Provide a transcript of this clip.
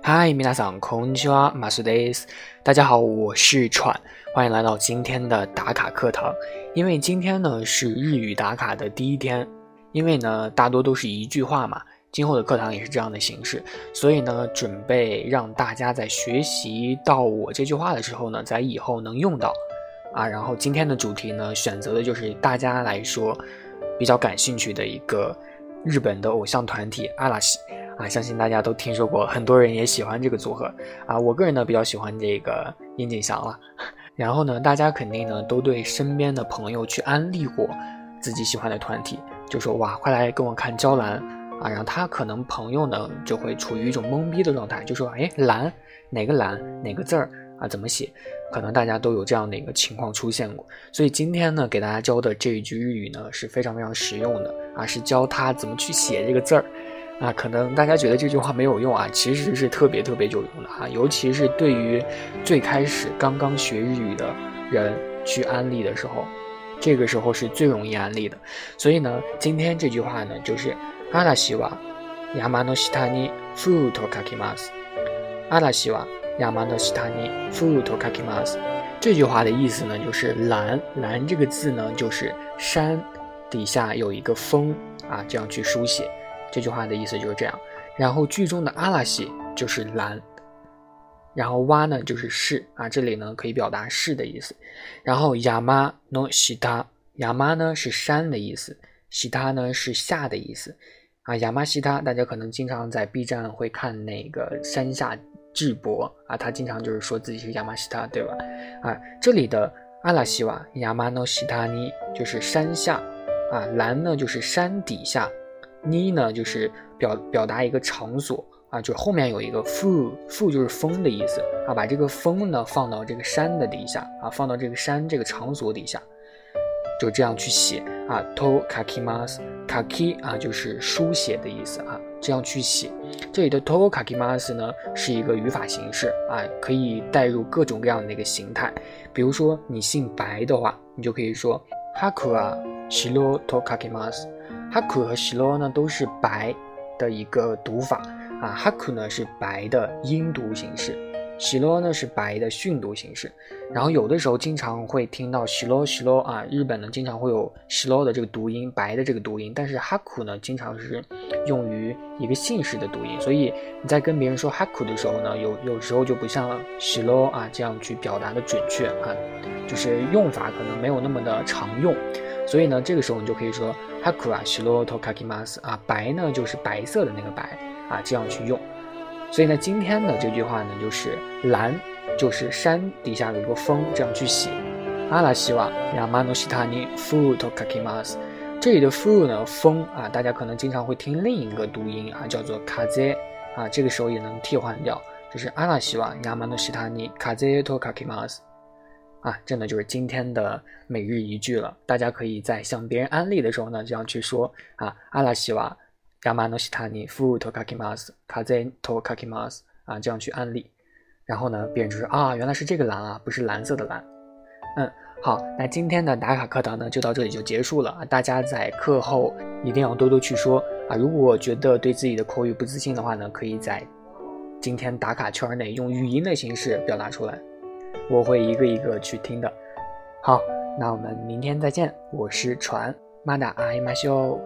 嗨，皆さんこんにちは、マスです。大家好，我是喘，欢迎来到今天的打卡课堂。因为今天呢是日语打卡的第一天，因为呢大多都是一句话嘛，今后的课堂也是这样的形式，所以呢准备让大家在学习到我这句话的时候呢，在以后能用到啊。然后今天的主题呢，选择的就是大家来说比较感兴趣的一个 日本的偶像团体阿拉西。啊，相信大家都听说过，很多人也喜欢这个组合啊。我个人呢比较喜欢这个樱井翔了。然后呢，大家肯定呢都对身边的朋友去安利过自己喜欢的团体，就说哇，快来跟我看娇兰啊。然后他可能朋友呢就会处于一种懵逼的状态，就说哎，兰哪个兰哪个字儿啊？怎么写？可能大家都有这样的一个情况出现过。所以今天呢，给大家教的这一句日语呢是非常非常实用的啊，是教他怎么去写这个字儿。啊，可能大家觉得这句话没有用啊，其实是特别特别有用的哈，尤其是对于最开始刚刚学日语的人去安利的时候，这个时候是最容易安利的。所以呢，今天这句话呢，就是阿拉西瓦亚马诺西塔尼フルトカキマス。阿拉西瓦 亚马诺西塔尼フルトカキマス。这句话的意思呢，就是蓝蓝这个字呢，就是山底下有一个风啊，这样去书写。这句话的意思就是这样，然后句中的阿拉西就是蓝，然后哇呢就是是啊，这里呢可以表达是的意思，然后亚麻诺西塔，亚麻呢是山的意思，西塔呢是下的意思啊，亚麻西塔大家可能经常在 B 站会看那个山下 智博啊，他经常就是说自己是亚麻西塔，对吧？啊，这里的阿拉西瓦亚麻诺西塔尼就是山下啊，蓝呢就是山底下。尼呢就是表表达一个场所啊，就后面有一个负负就是风的意思啊，把这个风呢放到这个山的底下啊，放到这个山这个场所底下，就这样去写啊。to kakimas kaki 啊就是书写的意思啊，这样去写。这里的 to kakimas 呢是一个语法形式啊，可以带入各种各样的一个形态。比如说你姓白的话，你就可以说 haku a shiro to kaki mas。haku 和西罗呢都是白的一个读法啊，，haku 呢是白的音读形式，西罗呢是白的训读形式。然后有的时候经常会听到西罗西罗啊，日本呢经常会有西罗的这个读音，白的这个读音。但是哈库呢经常是用于一个姓氏的读音，所以你在跟别人说哈库的时候呢，有有时候就不像西罗啊这样去表达的准确啊，就是用法可能没有那么的常用。所以呢，这个时候你就可以说 haku a shiro to kakimas 啊，白呢就是白色的那个白啊，这样去用。所以呢，今天的这句话呢，就是蓝就是山底下有一个风，这样去写。阿拉西瓦亚马诺西塔尼 fu to kakimas，这里的 fu 呢风啊，大家可能经常会听另一个读音啊，叫做 kaze 啊，这个时候也能替换掉，就是阿拉西瓦亚马诺西塔尼 kaze to kakimas。啊，真的就是今天的每日一句了。大家可以在向别人安利的时候呢，这样去说啊，阿拉西瓦亚马诺西塔尼フトカキマス卡在トカキマス啊，这样去安利。然后呢，别人就说啊，原来是这个蓝啊，不是蓝色的蓝。嗯，好，那今天的打卡课堂呢，就到这里就结束了啊。大家在课后一定要多多去说啊。如果觉得对自己的口语不自信的话呢，可以在今天打卡圈内用语音的形式表达出来。我会一个一个去听的。好，那我们明天再见。我是船，马达阿伊马修。